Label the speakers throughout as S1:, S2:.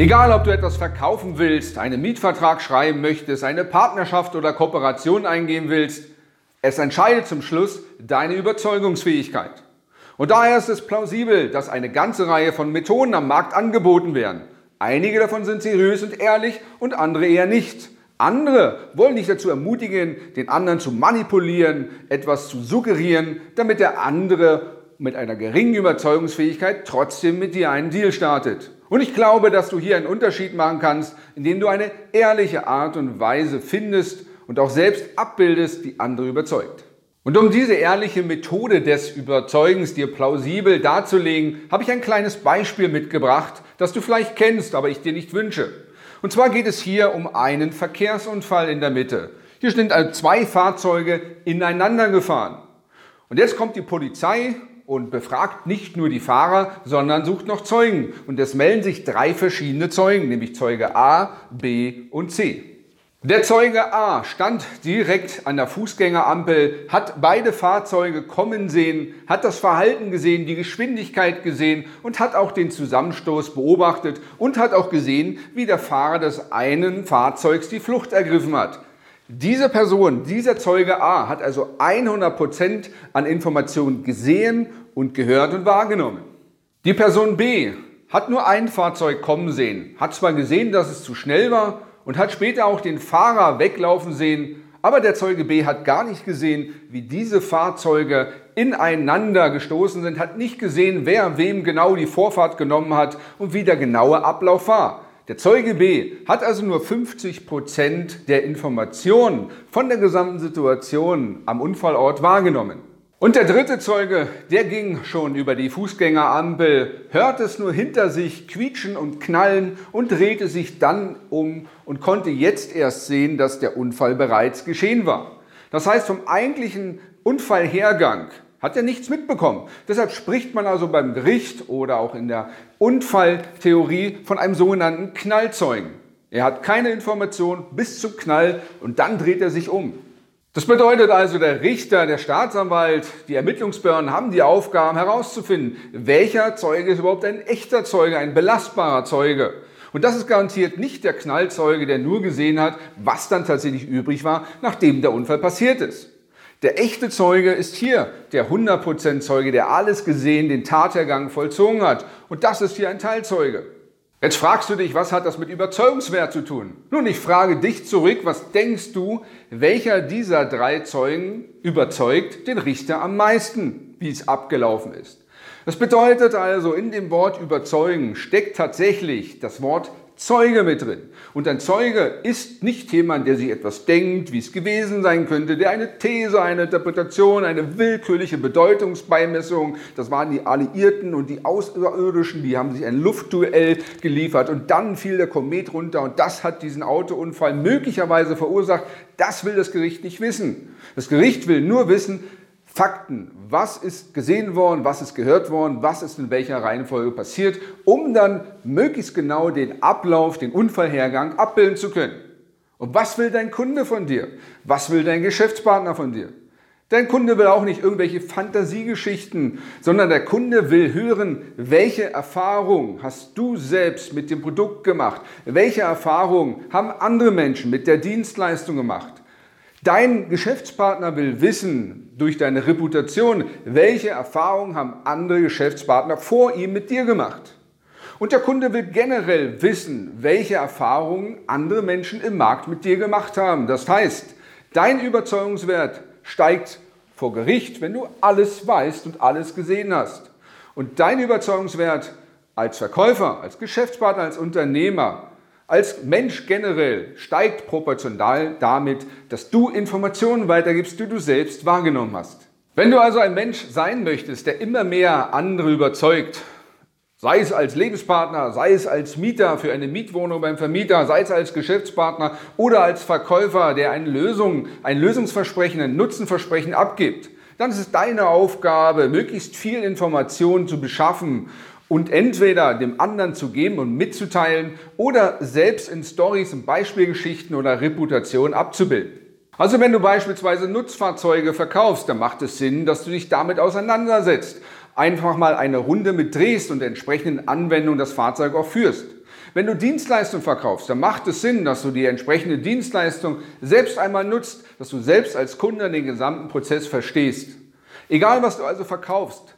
S1: Egal, ob du etwas verkaufen willst, einen Mietvertrag schreiben möchtest, eine Partnerschaft oder Kooperation eingehen willst, es entscheidet zum Schluss deine Überzeugungsfähigkeit. Und daher ist es plausibel, dass eine ganze Reihe von Methoden am Markt angeboten werden. Einige davon sind seriös und ehrlich und andere eher nicht. Andere wollen dich dazu ermutigen, den anderen zu manipulieren, etwas zu suggerieren, damit der andere mit einer geringen Überzeugungsfähigkeit trotzdem mit dir einen Deal startet. Und ich glaube, dass du hier einen Unterschied machen kannst, indem du eine ehrliche Art und Weise findest und auch selbst abbildest, die andere überzeugt. Und um diese ehrliche Methode des Überzeugens dir plausibel darzulegen, habe ich ein kleines Beispiel mitgebracht, das du vielleicht kennst, aber ich dir nicht wünsche. Und zwar geht es hier um einen Verkehrsunfall in der Mitte. Hier sind also zwei Fahrzeuge ineinander gefahren. Und jetzt kommt die Polizei und befragt nicht nur die Fahrer, sondern sucht noch Zeugen. Und es melden sich drei verschiedene Zeugen, nämlich Zeuge A, B und C. Der Zeuge A stand direkt an der Fußgängerampel, hat beide Fahrzeuge kommen sehen, hat das Verhalten gesehen, die Geschwindigkeit gesehen und hat auch den Zusammenstoß beobachtet und hat auch gesehen, wie der Fahrer des einen Fahrzeugs die Flucht ergriffen hat. Diese Person, dieser Zeuge A hat also 100 Prozent an Informationen gesehen und gehört und wahrgenommen. Die Person B hat nur ein Fahrzeug kommen sehen, hat zwar gesehen, dass es zu schnell war und hat später auch den Fahrer weglaufen sehen, aber der Zeuge B hat gar nicht gesehen, wie diese Fahrzeuge ineinander gestoßen sind, hat nicht gesehen, wer wem genau die Vorfahrt genommen hat und wie der genaue Ablauf war. Der Zeuge B hat also nur 50 Prozent der Informationen von der gesamten Situation am Unfallort wahrgenommen. Und der dritte Zeuge, der ging schon über die Fußgängerampel, hörte es nur hinter sich quietschen und knallen und drehte sich dann um und konnte jetzt erst sehen, dass der Unfall bereits geschehen war. Das heißt, vom eigentlichen Unfallhergang hat er nichts mitbekommen. Deshalb spricht man also beim Gericht oder auch in der Unfalltheorie von einem sogenannten Knallzeugen. Er hat keine Information bis zum Knall und dann dreht er sich um. Das bedeutet also, der Richter, der Staatsanwalt, die Ermittlungsbehörden haben die Aufgaben herauszufinden, welcher Zeuge ist überhaupt ein echter Zeuge, ein belastbarer Zeuge. Und das ist garantiert nicht der Knallzeuge, der nur gesehen hat, was dann tatsächlich übrig war, nachdem der Unfall passiert ist. Der echte Zeuge ist hier der 100% Zeuge, der alles gesehen, den Tathergang vollzogen hat. Und das ist hier ein Teilzeuge. Jetzt fragst du dich, was hat das mit Überzeugungswert zu tun? Nun, ich frage dich zurück, was denkst du, welcher dieser drei Zeugen überzeugt den Richter am meisten, wie es abgelaufen ist? Das bedeutet also, in dem Wort überzeugen steckt tatsächlich das Wort Zeuge mit drin. Und ein Zeuge ist nicht jemand, der sich etwas denkt, wie es gewesen sein könnte, der eine These, eine Interpretation, eine willkürliche Bedeutungsbeimessung, das waren die Alliierten und die Außerirdischen, die haben sich ein Luftduell geliefert und dann fiel der Komet runter und das hat diesen Autounfall möglicherweise verursacht. Das will das Gericht nicht wissen. Das Gericht will nur wissen, Fakten, was ist gesehen worden, was ist gehört worden, was ist in welcher Reihenfolge passiert, um dann möglichst genau den Ablauf, den Unfallhergang abbilden zu können. Und was will dein Kunde von dir? Was will dein Geschäftspartner von dir? Dein Kunde will auch nicht irgendwelche Fantasiegeschichten, sondern der Kunde will hören, welche Erfahrung hast du selbst mit dem Produkt gemacht? Welche Erfahrung haben andere Menschen mit der Dienstleistung gemacht? Dein Geschäftspartner will wissen durch deine Reputation, welche Erfahrungen haben andere Geschäftspartner vor ihm mit dir gemacht. Und der Kunde will generell wissen, welche Erfahrungen andere Menschen im Markt mit dir gemacht haben. Das heißt, dein Überzeugungswert steigt vor Gericht, wenn du alles weißt und alles gesehen hast. Und dein Überzeugungswert als Verkäufer, als Geschäftspartner, als Unternehmer als Mensch generell steigt proportional damit, dass du Informationen weitergibst, die du selbst wahrgenommen hast. Wenn du also ein Mensch sein möchtest, der immer mehr andere überzeugt, Sei es als Lebenspartner, sei es als Mieter für eine Mietwohnung beim Vermieter, sei es als Geschäftspartner oder als Verkäufer, der eine Lösung, ein Lösungsversprechen, ein Nutzenversprechen abgibt. Dann ist es deine Aufgabe, möglichst viel Informationen zu beschaffen und entweder dem anderen zu geben und mitzuteilen oder selbst in Stories und Beispielgeschichten oder Reputation abzubilden. Also wenn du beispielsweise Nutzfahrzeuge verkaufst, dann macht es Sinn, dass du dich damit auseinandersetzt einfach mal eine Runde mit drehst und entsprechenden Anwendungen das Fahrzeug auch führst. Wenn du Dienstleistung verkaufst, dann macht es Sinn, dass du die entsprechende Dienstleistung selbst einmal nutzt, dass du selbst als Kunde den gesamten Prozess verstehst. Egal, was du also verkaufst,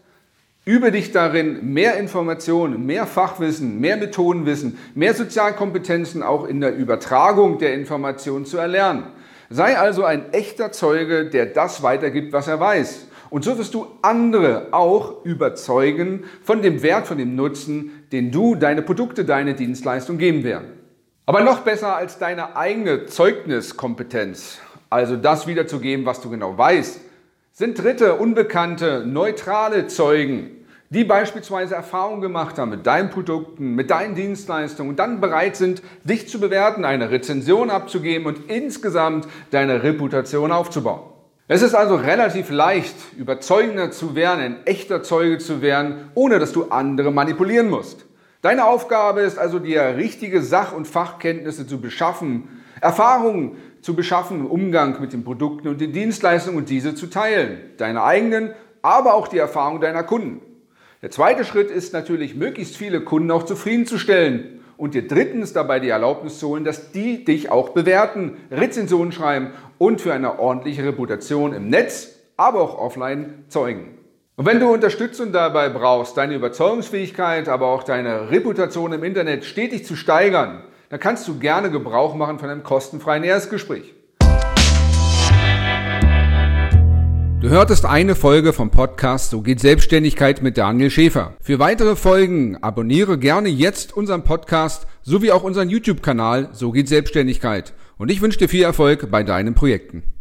S1: übe dich darin, mehr Informationen, mehr Fachwissen, mehr Methodenwissen, mehr Sozialkompetenzen auch in der Übertragung der Informationen zu erlernen. Sei also ein echter Zeuge, der das weitergibt, was er weiß. Und so wirst du andere auch überzeugen von dem Wert, von dem Nutzen, den du, deine Produkte, deine Dienstleistung geben werden. Aber noch besser als deine eigene Zeugniskompetenz, also das wiederzugeben, was du genau weißt, sind dritte, unbekannte, neutrale Zeugen, die beispielsweise Erfahrungen gemacht haben mit deinen Produkten, mit deinen Dienstleistungen und dann bereit sind, dich zu bewerten, eine Rezension abzugeben und insgesamt deine Reputation aufzubauen. Es ist also relativ leicht, überzeugender zu werden, ein echter Zeuge zu werden, ohne dass du andere manipulieren musst. Deine Aufgabe ist also, dir richtige Sach- und Fachkenntnisse zu beschaffen, Erfahrungen zu beschaffen Umgang mit den Produkten und den Dienstleistungen und diese zu teilen. Deine eigenen, aber auch die Erfahrung deiner Kunden. Der zweite Schritt ist natürlich, möglichst viele Kunden auch zufriedenzustellen und dir drittens dabei die Erlaubnis zu holen, dass die dich auch bewerten, Rezensionen schreiben und für eine ordentliche Reputation im Netz, aber auch offline zeugen. Und wenn du Unterstützung dabei brauchst, deine Überzeugungsfähigkeit, aber auch deine Reputation im Internet stetig zu steigern, dann kannst du gerne Gebrauch machen von einem kostenfreien Erstgespräch. Du hörtest eine Folge vom Podcast So geht Selbstständigkeit mit Daniel Schäfer. Für weitere Folgen abonniere gerne jetzt unseren Podcast sowie auch unseren YouTube-Kanal So geht Selbstständigkeit. Und ich wünsche dir viel Erfolg bei deinen Projekten.